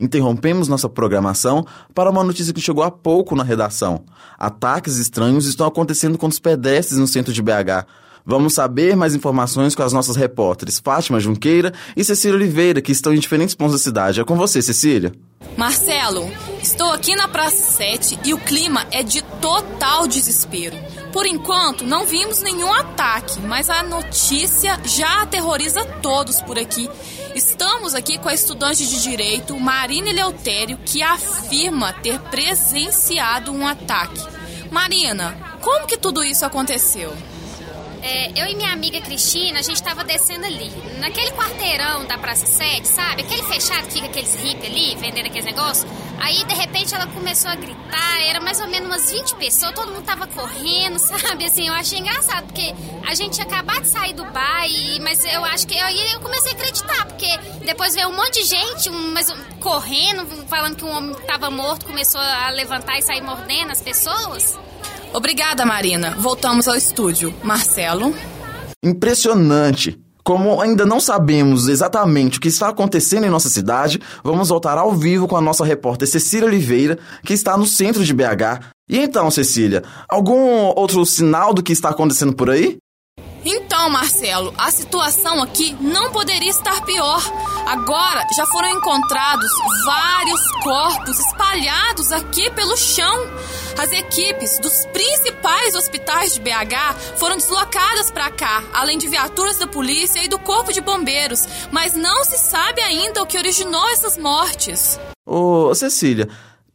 Interrompemos nossa programação para uma notícia que chegou há pouco na redação. Ataques estranhos estão acontecendo com os pedestres no centro de BH. Vamos saber mais informações com as nossas repórteres Fátima Junqueira e Cecília Oliveira, que estão em diferentes pontos da cidade. É com você, Cecília. Marcelo, estou aqui na Praça 7 e o clima é de total desespero. Por enquanto, não vimos nenhum ataque, mas a notícia já aterroriza todos por aqui. Estamos aqui com a estudante de direito Marina Eleutério, que afirma ter presenciado um ataque. Marina, como que tudo isso aconteceu? É, eu e minha amiga Cristina, a gente tava descendo ali, naquele quarteirão da Praça 7, sabe? Aquele fechado que fica aqueles hippies ali, vendendo aqueles negócios. Aí, de repente, ela começou a gritar, era mais ou menos umas 20 pessoas, todo mundo tava correndo, sabe? Assim, eu achei engraçado, porque a gente tinha acabado de sair do bar, e, mas eu acho que... Aí eu comecei a acreditar, porque depois veio um monte de gente, um, mas, correndo, falando que um homem tava morto, começou a levantar e sair mordendo as pessoas. Obrigada, Marina. Voltamos ao estúdio. Marcelo. Impressionante! Como ainda não sabemos exatamente o que está acontecendo em nossa cidade, vamos voltar ao vivo com a nossa repórter Cecília Oliveira, que está no centro de BH. E então, Cecília, algum outro sinal do que está acontecendo por aí? Então, Marcelo, a situação aqui não poderia estar pior. Agora já foram encontrados vários corpos espalhados aqui pelo chão. As equipes dos principais hospitais de BH foram deslocadas para cá, além de viaturas da polícia e do corpo de bombeiros, mas não se sabe ainda o que originou essas mortes. Ô, Cecília,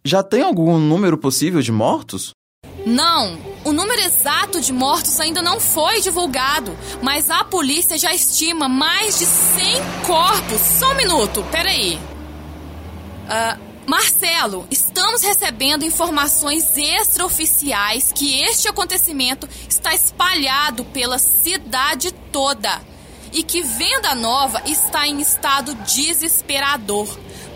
já tem algum número possível de mortos? Não, o número exato de mortos ainda não foi divulgado, mas a polícia já estima mais de 100 corpos. Só um minuto, peraí. Uh, Marcelo, estamos recebendo informações extraoficiais que este acontecimento está espalhado pela cidade toda e que Venda Nova está em estado desesperador.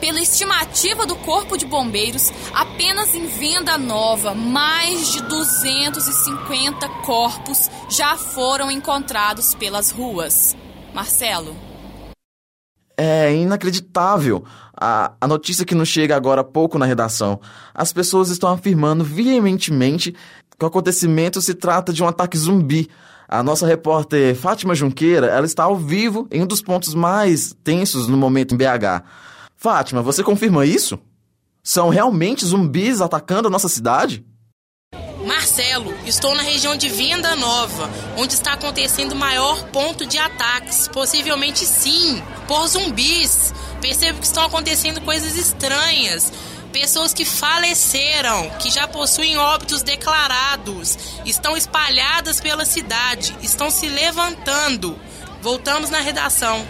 Pela estimativa do Corpo de Bombeiros, apenas em Venda Nova, mais de 250 corpos já foram encontrados pelas ruas. Marcelo. É inacreditável. A, a notícia que nos chega agora há pouco na redação. As pessoas estão afirmando veementemente que o acontecimento se trata de um ataque zumbi. A nossa repórter Fátima Junqueira, ela está ao vivo em um dos pontos mais tensos no momento em BH. Fátima, você confirma isso? São realmente zumbis atacando a nossa cidade? Marcelo, estou na região de Venda Nova, onde está acontecendo o maior ponto de ataques. Possivelmente sim, por zumbis. Percebo que estão acontecendo coisas estranhas. Pessoas que faleceram, que já possuem óbitos declarados, estão espalhadas pela cidade, estão se levantando. Voltamos na redação.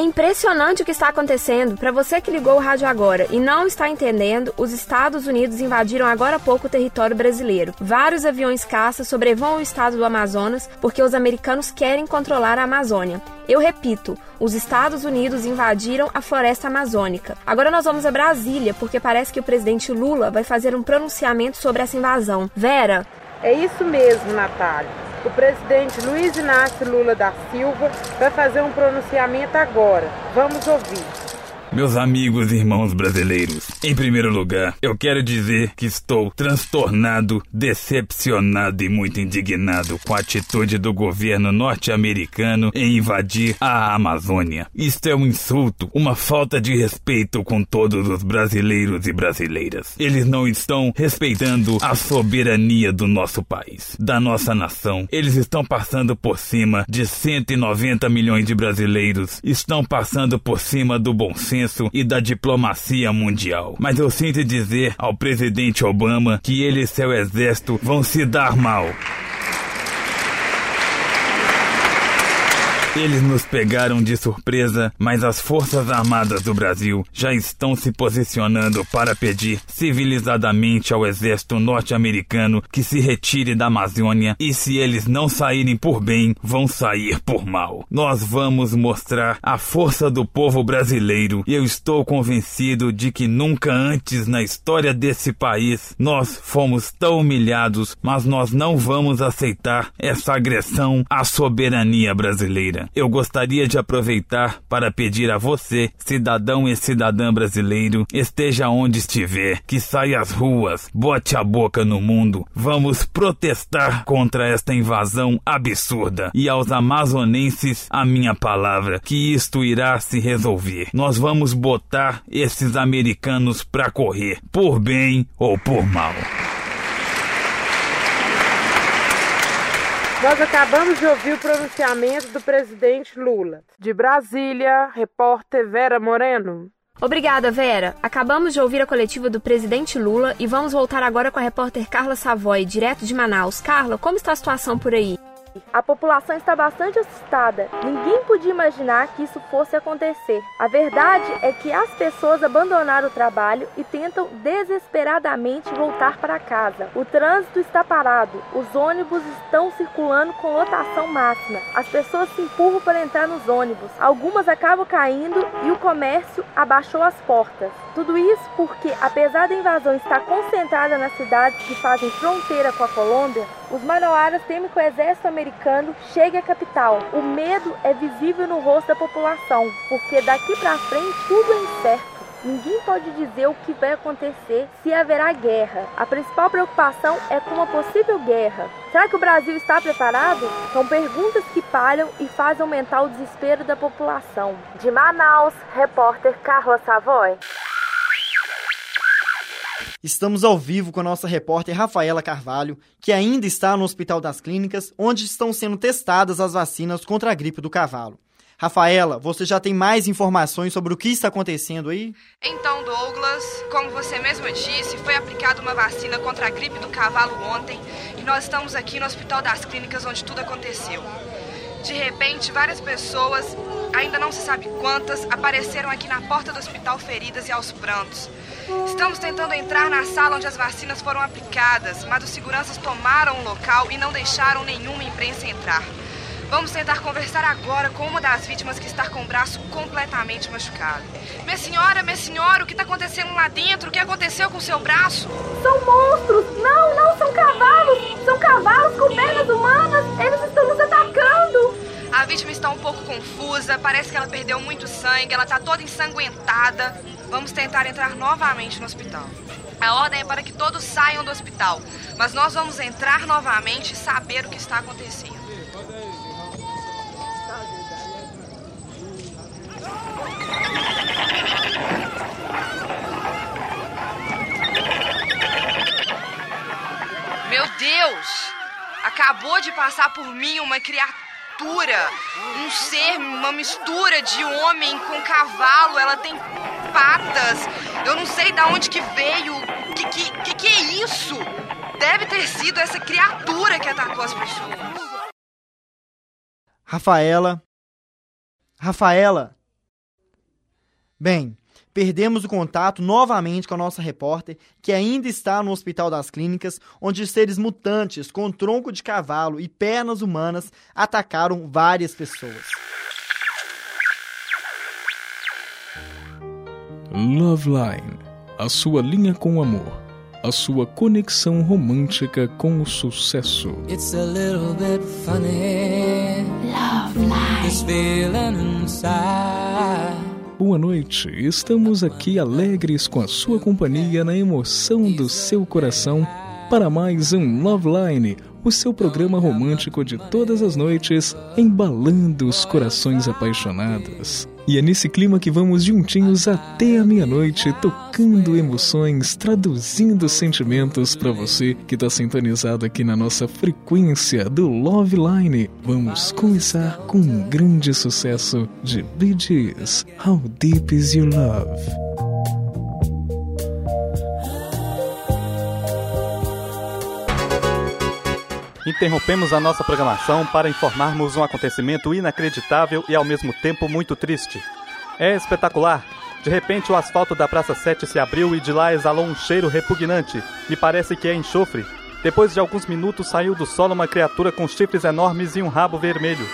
É impressionante o que está acontecendo. Para você que ligou o rádio agora e não está entendendo, os Estados Unidos invadiram agora há pouco o território brasileiro. Vários aviões caça sobrevoam o estado do Amazonas porque os americanos querem controlar a Amazônia. Eu repito, os Estados Unidos invadiram a floresta amazônica. Agora nós vamos a Brasília porque parece que o presidente Lula vai fazer um pronunciamento sobre essa invasão. Vera? É isso mesmo, Natália o presidente Luiz Inácio Lula da Silva vai fazer um pronunciamento agora. Vamos ouvir. Meus amigos e irmãos brasileiros, em primeiro lugar, eu quero dizer que estou transtornado, decepcionado e muito indignado com a atitude do governo norte-americano em invadir a Amazônia. Isto é um insulto, uma falta de respeito com todos os brasileiros e brasileiras. Eles não estão respeitando a soberania do nosso país, da nossa nação. Eles estão passando por cima de 190 milhões de brasileiros, estão passando por cima do bom senso senso e da diplomacia mundial. Mas eu sinto dizer ao presidente Obama que ele e seu exército vão se dar mal. Eles nos pegaram de surpresa, mas as Forças Armadas do Brasil já estão se posicionando para pedir civilizadamente ao exército norte-americano que se retire da Amazônia e se eles não saírem por bem, vão sair por mal. Nós vamos mostrar a força do povo brasileiro e eu estou convencido de que nunca antes na história desse país nós fomos tão humilhados, mas nós não vamos aceitar essa agressão à soberania brasileira. Eu gostaria de aproveitar para pedir a você, cidadão e cidadã brasileiro, esteja onde estiver, que saia às ruas, bote a boca no mundo. Vamos protestar contra esta invasão absurda. E aos amazonenses, a minha palavra, que isto irá se resolver. Nós vamos botar esses americanos pra correr, por bem ou por mal. Nós acabamos de ouvir o pronunciamento do presidente Lula. De Brasília, repórter Vera Moreno. Obrigada, Vera. Acabamos de ouvir a coletiva do presidente Lula e vamos voltar agora com a repórter Carla Savoy, direto de Manaus. Carla, como está a situação por aí? A população está bastante assustada. Ninguém podia imaginar que isso fosse acontecer. A verdade é que as pessoas abandonaram o trabalho e tentam desesperadamente voltar para casa. O trânsito está parado, os ônibus estão circulando com lotação máxima. As pessoas se empurram para entrar nos ônibus. Algumas acabam caindo e o comércio abaixou as portas. Tudo isso porque, apesar da invasão estar concentrada nas cidades que fazem fronteira com a Colômbia, os manauaras temem que o exército americano chegue à capital. O medo é visível no rosto da população, porque daqui para frente tudo é incerto. Ninguém pode dizer o que vai acontecer se haverá guerra. A principal preocupação é com uma possível guerra. Será que o Brasil está preparado? São perguntas que palham e fazem aumentar o desespero da população. De Manaus, repórter Carla Savoy. Estamos ao vivo com a nossa repórter Rafaela Carvalho, que ainda está no Hospital das Clínicas, onde estão sendo testadas as vacinas contra a gripe do cavalo. Rafaela, você já tem mais informações sobre o que está acontecendo aí? Então, Douglas, como você mesmo disse, foi aplicada uma vacina contra a gripe do cavalo ontem e nós estamos aqui no Hospital das Clínicas onde tudo aconteceu. De repente, várias pessoas, ainda não se sabe quantas, apareceram aqui na porta do hospital feridas e aos prantos. Estamos tentando entrar na sala onde as vacinas foram aplicadas, mas os seguranças tomaram o local e não deixaram nenhuma imprensa entrar. Vamos tentar conversar agora com uma das vítimas que está com o braço completamente machucado. Minha senhora, minha senhora, o que está acontecendo lá dentro? O que aconteceu com o seu braço? São monstros! Não, não são cavalos! São cavalos com pernas humanas! Eles estão nos! A vítima está um pouco confusa, parece que ela perdeu muito sangue, ela está toda ensanguentada. Vamos tentar entrar novamente no hospital. A ordem é para que todos saiam do hospital, mas nós vamos entrar novamente e saber o que está acontecendo. Meu Deus! Acabou de passar por mim uma criatura, um ser, uma mistura de homem com cavalo. Ela tem patas. Eu não sei de onde que veio. Que que, que que é isso? Deve ter sido essa criatura que atacou as pessoas. Rafaela. Rafaela. Bem, perdemos o contato novamente com a nossa repórter, que ainda está no Hospital das Clínicas, onde seres mutantes com tronco de cavalo e pernas humanas atacaram várias pessoas. Loveline, a sua linha com amor, a sua conexão romântica com o sucesso. It's a little bit funny. Love This feeling inside. Boa noite, estamos aqui alegres com a sua companhia na emoção do seu coração para mais um Love Line, o seu programa romântico de todas as noites, embalando os corações apaixonados. E é nesse clima que vamos juntinhos até a meia-noite, tocando emoções, traduzindo sentimentos para você que está sintonizado aqui na nossa frequência do Love Line. Vamos começar com um grande sucesso de Bee Gees, How Deep Is Your Love? Interrompemos a nossa programação para informarmos um acontecimento inacreditável e ao mesmo tempo muito triste. É espetacular! De repente, o asfalto da Praça 7 se abriu e de lá exalou um cheiro repugnante. Me parece que é enxofre. Depois de alguns minutos, saiu do solo uma criatura com chifres enormes e um rabo vermelho.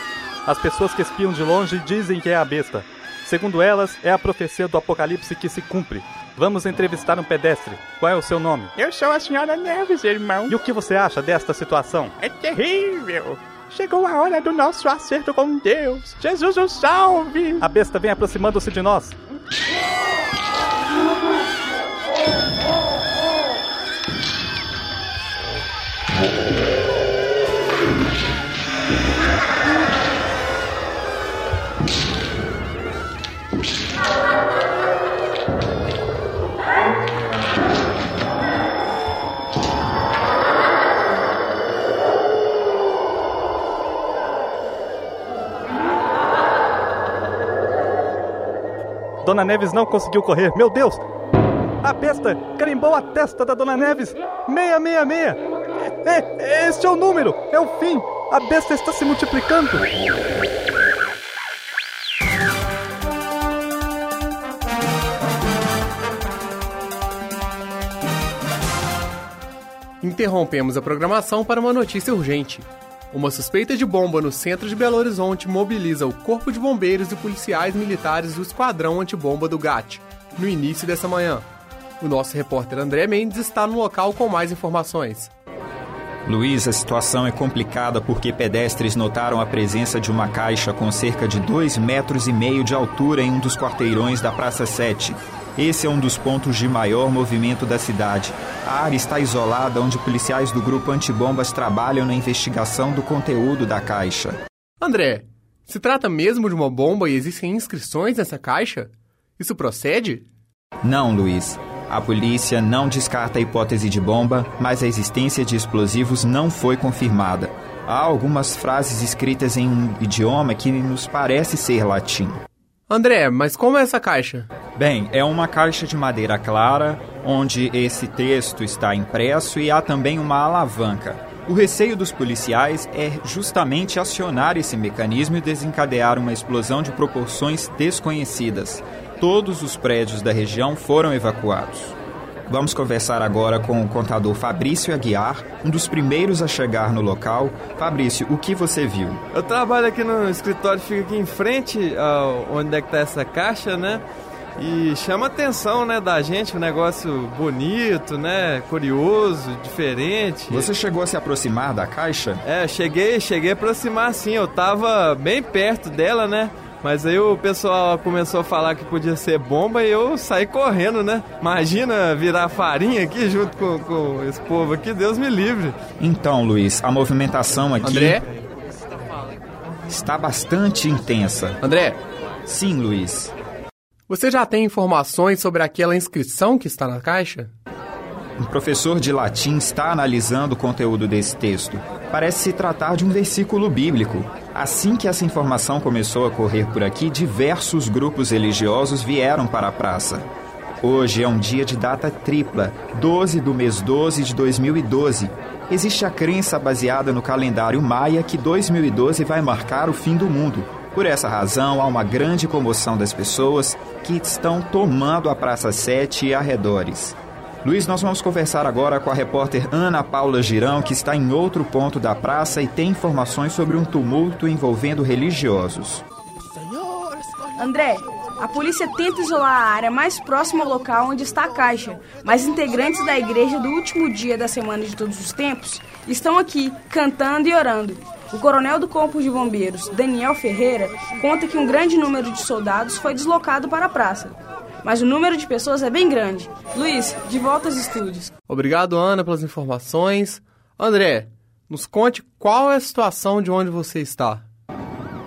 As pessoas que espiam de longe dizem que é a besta. Segundo elas, é a profecia do apocalipse que se cumpre. Vamos entrevistar um pedestre. Qual é o seu nome? Eu sou a senhora Neves, irmão. E o que você acha desta situação? É terrível. Chegou a hora do nosso acerto com Deus. Jesus o salve! A besta vem aproximando-se de nós. Dona Neves não conseguiu correr. Meu Deus! A besta carimbou a testa da Dona Neves. 666. É, este é o número. É o fim. A besta está se multiplicando. Interrompemos a programação para uma notícia urgente. Uma suspeita de bomba no centro de Belo Horizonte mobiliza o Corpo de Bombeiros e policiais militares do Esquadrão Antibomba do GAT, no início dessa manhã. O nosso repórter André Mendes está no local com mais informações. Luiz, a situação é complicada porque pedestres notaram a presença de uma caixa com cerca de 2 metros e meio de altura em um dos quarteirões da Praça 7. Esse é um dos pontos de maior movimento da cidade. A área está isolada onde policiais do grupo antibombas trabalham na investigação do conteúdo da caixa. André, se trata mesmo de uma bomba e existem inscrições nessa caixa? Isso procede? Não, Luiz. A polícia não descarta a hipótese de bomba, mas a existência de explosivos não foi confirmada. Há algumas frases escritas em um idioma que nos parece ser latim. André, mas como é essa caixa? Bem, é uma caixa de madeira clara, onde esse texto está impresso e há também uma alavanca. O receio dos policiais é justamente acionar esse mecanismo e desencadear uma explosão de proporções desconhecidas. Todos os prédios da região foram evacuados. Vamos conversar agora com o contador Fabrício Aguiar, um dos primeiros a chegar no local. Fabrício, o que você viu? Eu trabalho aqui no escritório, fica aqui em frente ao, onde é que está essa caixa, né? E chama a atenção, né, da gente, um negócio bonito, né, curioso, diferente. Você chegou a se aproximar da caixa? É, cheguei, cheguei a aproximar sim, eu tava bem perto dela, né? Mas aí o pessoal começou a falar que podia ser bomba e eu saí correndo, né? Imagina virar farinha aqui junto com, com esse povo aqui, Deus me livre. Então, Luiz, a movimentação aqui. André? Está bastante intensa. André? Sim, Luiz. Você já tem informações sobre aquela inscrição que está na caixa? Um professor de latim está analisando o conteúdo desse texto. Parece se tratar de um versículo bíblico. Assim que essa informação começou a correr por aqui, diversos grupos religiosos vieram para a praça. Hoje é um dia de data tripla, 12 do mês 12 de 2012. Existe a crença baseada no calendário maia que 2012 vai marcar o fim do mundo. Por essa razão, há uma grande comoção das pessoas que estão tomando a Praça 7 e arredores. Luiz, nós vamos conversar agora com a repórter Ana Paula Girão, que está em outro ponto da praça e tem informações sobre um tumulto envolvendo religiosos. André, a polícia tenta isolar a área mais próxima ao local onde está a caixa, mas integrantes da igreja do último dia da semana de todos os tempos estão aqui, cantando e orando. O coronel do Corpo de Bombeiros, Daniel Ferreira, conta que um grande número de soldados foi deslocado para a praça. Mas o número de pessoas é bem grande. Luiz, de volta aos estúdios. Obrigado, Ana, pelas informações. André, nos conte qual é a situação de onde você está.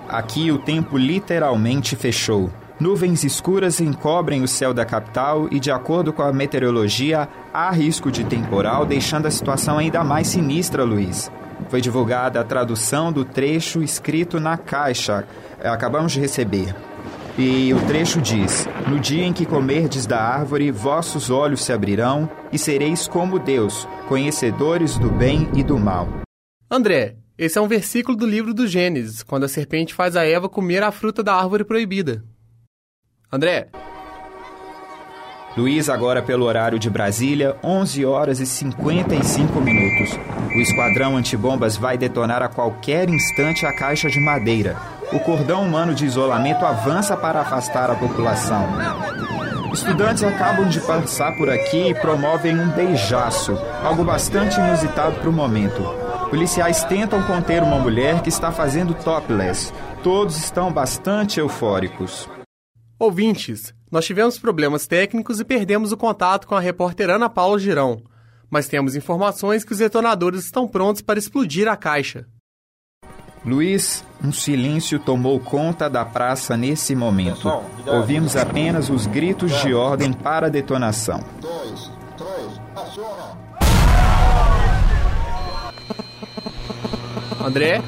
Aqui o tempo literalmente fechou. Nuvens escuras encobrem o céu da capital e, de acordo com a meteorologia, há risco de temporal, deixando a situação ainda mais sinistra, Luiz. Foi divulgada a tradução do trecho escrito na caixa. Acabamos de receber. E o trecho diz: No dia em que comerdes da árvore, vossos olhos se abrirão e sereis como Deus, conhecedores do bem e do mal. André, esse é um versículo do livro do Gênesis, quando a serpente faz a Eva comer a fruta da árvore proibida. André. Luiz, agora pelo horário de Brasília, 11 horas e 55 minutos. O esquadrão antibombas vai detonar a qualquer instante a caixa de madeira. O cordão humano de isolamento avança para afastar a população. Estudantes acabam de passar por aqui e promovem um beijaço, algo bastante inusitado para o momento. Policiais tentam conter uma mulher que está fazendo topless. Todos estão bastante eufóricos. Ouvintes, nós tivemos problemas técnicos e perdemos o contato com a repórter Ana Paula Girão. Mas temos informações que os detonadores estão prontos para explodir a caixa. Luiz, um silêncio tomou conta da praça nesse momento. Ouvimos apenas os gritos de ordem para a detonação. André?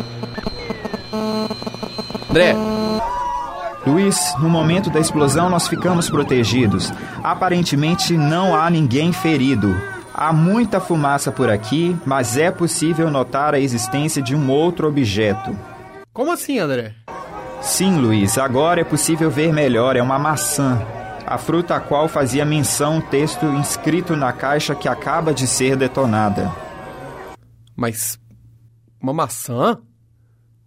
André? Luiz, no momento da explosão nós ficamos protegidos. Aparentemente não há ninguém ferido. Há muita fumaça por aqui, mas é possível notar a existência de um outro objeto. Como assim, André? Sim, Luiz, agora é possível ver melhor. É uma maçã. A fruta a qual fazia menção o texto inscrito na caixa que acaba de ser detonada. Mas. Uma maçã?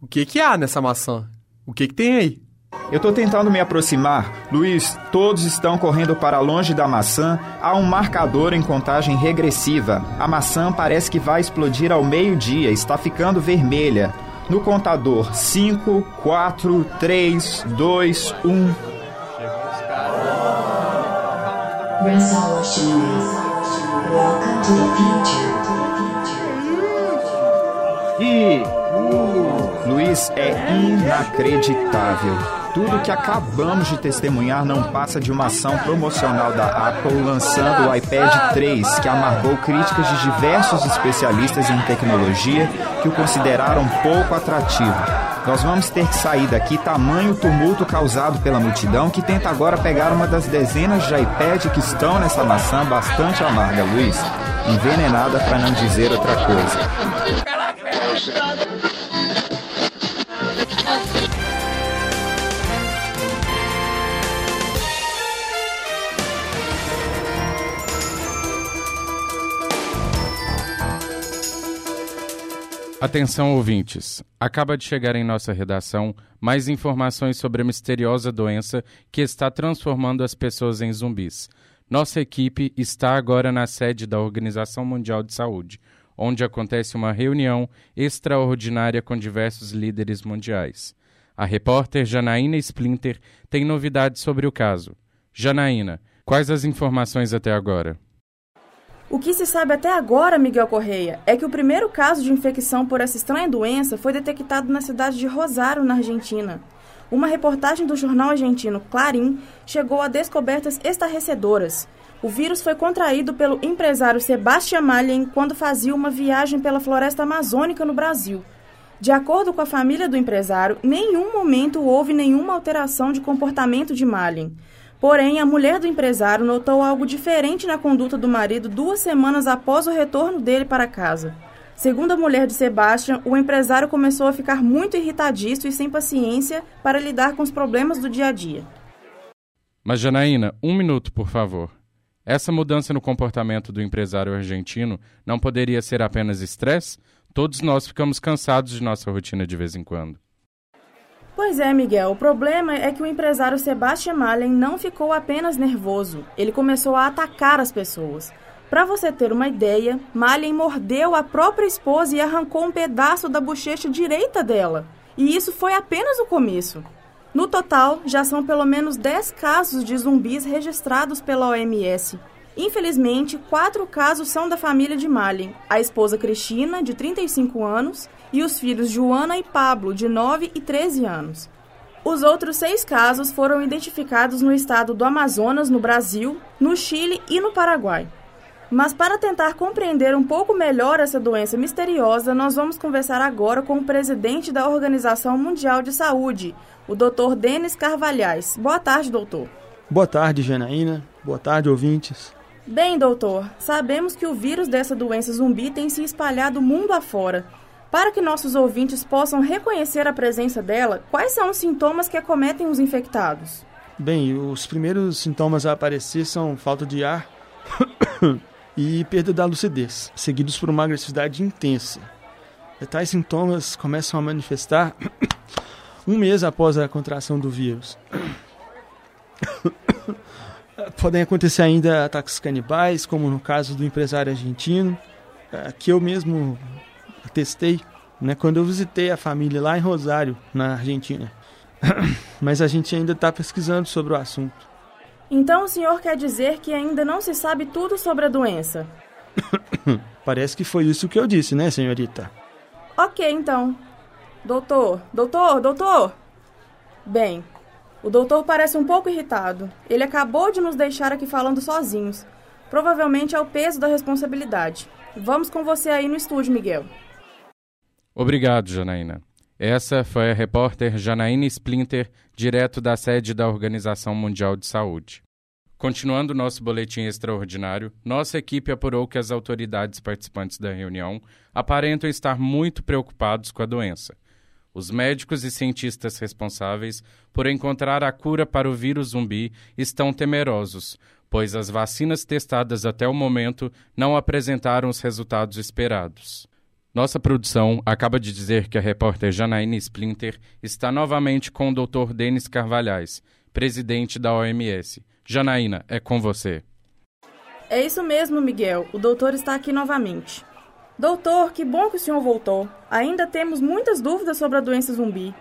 O que, que há nessa maçã? O que, que tem aí? Eu tô tentando me aproximar. Luiz, todos estão correndo para longe da maçã. Há um marcador em contagem regressiva. A maçã parece que vai explodir ao meio-dia. Está ficando vermelha. No contador: 5, 4, 3, 2, 1. Welcome to the future. E. Luiz, é inacreditável. Tudo que acabamos de testemunhar não passa de uma ação promocional da Apple lançando o iPad 3, que amargou críticas de diversos especialistas em tecnologia que o consideraram pouco atrativo. Nós vamos ter que sair daqui tamanho tumulto causado pela multidão que tenta agora pegar uma das dezenas de iPad que estão nessa maçã bastante amarga, Luiz. Envenenada para não dizer outra coisa. Atenção, ouvintes. Acaba de chegar em nossa redação mais informações sobre a misteriosa doença que está transformando as pessoas em zumbis. Nossa equipe está agora na sede da Organização Mundial de Saúde, onde acontece uma reunião extraordinária com diversos líderes mundiais. A repórter Janaína Splinter tem novidades sobre o caso. Janaína, quais as informações até agora? O que se sabe até agora, Miguel Correia, é que o primeiro caso de infecção por essa estranha doença foi detectado na cidade de Rosário, na Argentina. Uma reportagem do jornal argentino Clarim chegou a descobertas estarrecedoras. O vírus foi contraído pelo empresário Sebastião Mallen quando fazia uma viagem pela floresta amazônica no Brasil. De acordo com a família do empresário, nenhum momento houve nenhuma alteração de comportamento de Mallen. Porém, a mulher do empresário notou algo diferente na conduta do marido duas semanas após o retorno dele para casa. Segundo a mulher de Sebastian, o empresário começou a ficar muito irritadiço e sem paciência para lidar com os problemas do dia a dia. Mas, Janaína, um minuto, por favor. Essa mudança no comportamento do empresário argentino não poderia ser apenas estresse? Todos nós ficamos cansados de nossa rotina de vez em quando. Pois é, Miguel. O problema é que o empresário Sebastian Mallen não ficou apenas nervoso. Ele começou a atacar as pessoas. Para você ter uma ideia, Mallen mordeu a própria esposa e arrancou um pedaço da bochecha direita dela. E isso foi apenas o começo. No total, já são pelo menos 10 casos de zumbis registrados pela OMS. Infelizmente, quatro casos são da família de Malin: a esposa Cristina, de 35 anos, e os filhos Joana e Pablo, de 9 e 13 anos. Os outros seis casos foram identificados no estado do Amazonas, no Brasil, no Chile e no Paraguai. Mas para tentar compreender um pouco melhor essa doença misteriosa, nós vamos conversar agora com o presidente da Organização Mundial de Saúde, o Dr. Denis Carvalhais. Boa tarde, doutor. Boa tarde, Janaína. Boa tarde, ouvintes. Bem, doutor, sabemos que o vírus dessa doença zumbi tem se espalhado mundo afora. Para que nossos ouvintes possam reconhecer a presença dela, quais são os sintomas que acometem os infectados? Bem, os primeiros sintomas a aparecer são falta de ar e perda da lucidez, seguidos por uma agressividade intensa. Tais sintomas começam a manifestar um mês após a contração do vírus. Podem acontecer ainda ataques canibais, como no caso do empresário argentino, que eu mesmo atestei né, quando eu visitei a família lá em Rosário, na Argentina. Mas a gente ainda está pesquisando sobre o assunto. Então o senhor quer dizer que ainda não se sabe tudo sobre a doença? Parece que foi isso que eu disse, né, senhorita? Ok, então. Doutor, doutor, doutor! Bem, o doutor parece um pouco irritado. Ele acabou de nos deixar aqui falando sozinhos. Provavelmente é o peso da responsabilidade. Vamos com você aí no estúdio, Miguel. Obrigado, Janaína. Essa foi a repórter Janaína Splinter, direto da sede da Organização Mundial de Saúde. Continuando nosso boletim extraordinário, nossa equipe apurou que as autoridades participantes da reunião aparentam estar muito preocupados com a doença. Os médicos e cientistas responsáveis por encontrar a cura para o vírus zumbi estão temerosos, pois as vacinas testadas até o momento não apresentaram os resultados esperados. Nossa produção acaba de dizer que a repórter Janaína Splinter está novamente com o Dr. Denis Carvalhais, presidente da OMS. Janaína, é com você. É isso mesmo, Miguel. O doutor está aqui novamente. Doutor, que bom que o senhor voltou. Ainda temos muitas dúvidas sobre a doença zumbi.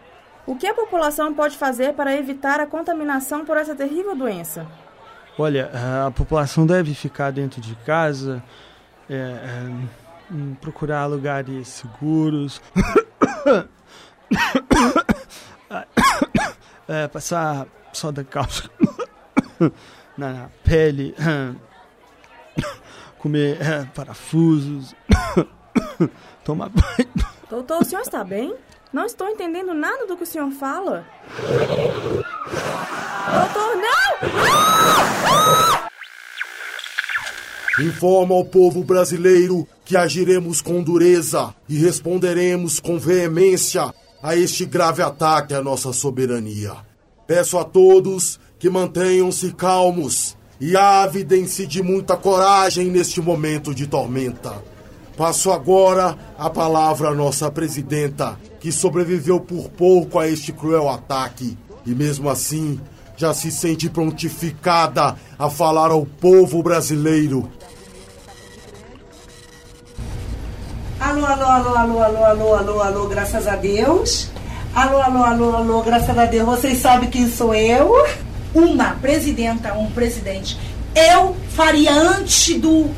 O que a população pode fazer para evitar a contaminação por essa terrível doença? Olha, a população deve ficar dentro de casa, é, é, procurar lugares seguros, é, passar soda cáustica na, na pele, comer é, parafusos, tomar banho. Doutor, o senhor está bem? Não estou entendendo nada do que o senhor fala. Doutor, não! Informa ao povo brasileiro que agiremos com dureza e responderemos com veemência a este grave ataque à nossa soberania. Peço a todos que mantenham-se calmos e ávidem-se de muita coragem neste momento de tormenta. Passo agora a palavra à nossa presidenta, que sobreviveu por pouco a este cruel ataque e, mesmo assim, já se sente prontificada a falar ao povo brasileiro. Alô, alô, alô, alô, alô, alô, alô, alô, graças a Deus. Alô, alô, alô, alô, graças a Deus. Vocês sabem quem sou eu? Uma presidenta, um presidente. Eu faria antes do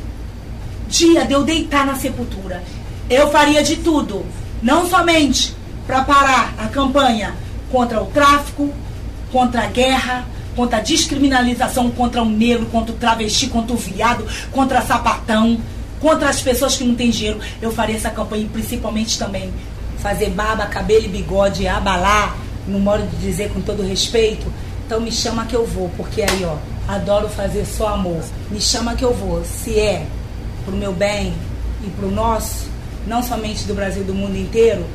dia de eu deitar na sepultura. Eu faria de tudo, não somente para parar a campanha contra o tráfico, contra a guerra, contra a descriminalização contra o negro, contra o travesti, contra o viado, contra sapatão, contra as pessoas que não têm dinheiro. Eu faria essa campanha e principalmente também fazer barba, cabelo e bigode, abalar, no modo de dizer com todo respeito. Então me chama que eu vou, porque aí, ó, adoro fazer só amor. Me chama que eu vou. Se é pro meu bem e pro nosso, não somente do Brasil, do mundo inteiro,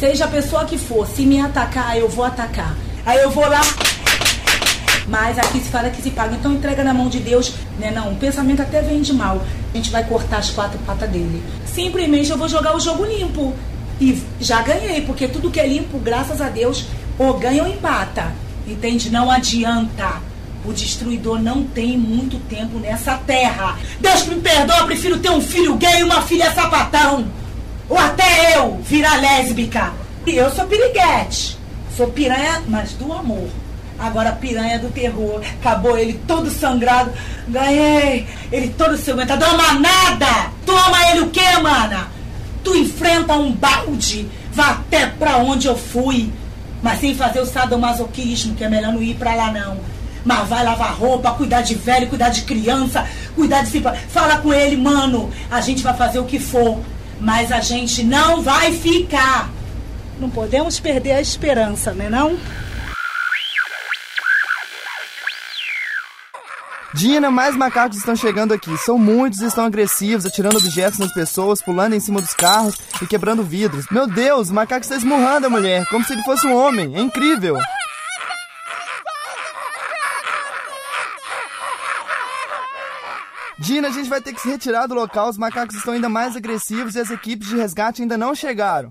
seja a pessoa que for, se me atacar, eu vou atacar. Aí eu vou lá, mas aqui se fala que se paga. Então entrega na mão de Deus, né? Não, o pensamento até vem de mal. A gente vai cortar as quatro patas dele. Simplesmente eu vou jogar o jogo limpo. E já ganhei, porque tudo que é limpo, graças a Deus, ou ganha ou empata. Entende? Não adianta. O destruidor não tem muito tempo nessa terra. Deus me perdoa, prefiro ter um filho gay e uma filha sapatão. Ou até eu virar lésbica. E eu sou piriguete. Sou piranha, mas do amor. Agora piranha do terror. Acabou ele todo sangrado. Ganhei. Ele todo. Dá uma nada. Toma ele o quê, mana? Tu enfrenta um balde. Vá até pra onde eu fui. Mas sem fazer o sadomasoquismo, que é melhor não ir pra lá não. Mas vai lavar roupa, cuidar de velho, cuidar de criança, cuidar de si. Fala com ele, mano. A gente vai fazer o que for. Mas a gente não vai ficar. Não podemos perder a esperança, né não? Dina, mais macacos estão chegando aqui. São muitos e estão agressivos, atirando objetos nas pessoas, pulando em cima dos carros e quebrando vidros. Meu Deus, o macaco está esmurrando a mulher, como se ele fosse um homem. É incrível. Dina, a gente vai ter que se retirar do local. Os macacos estão ainda mais agressivos e as equipes de resgate ainda não chegaram.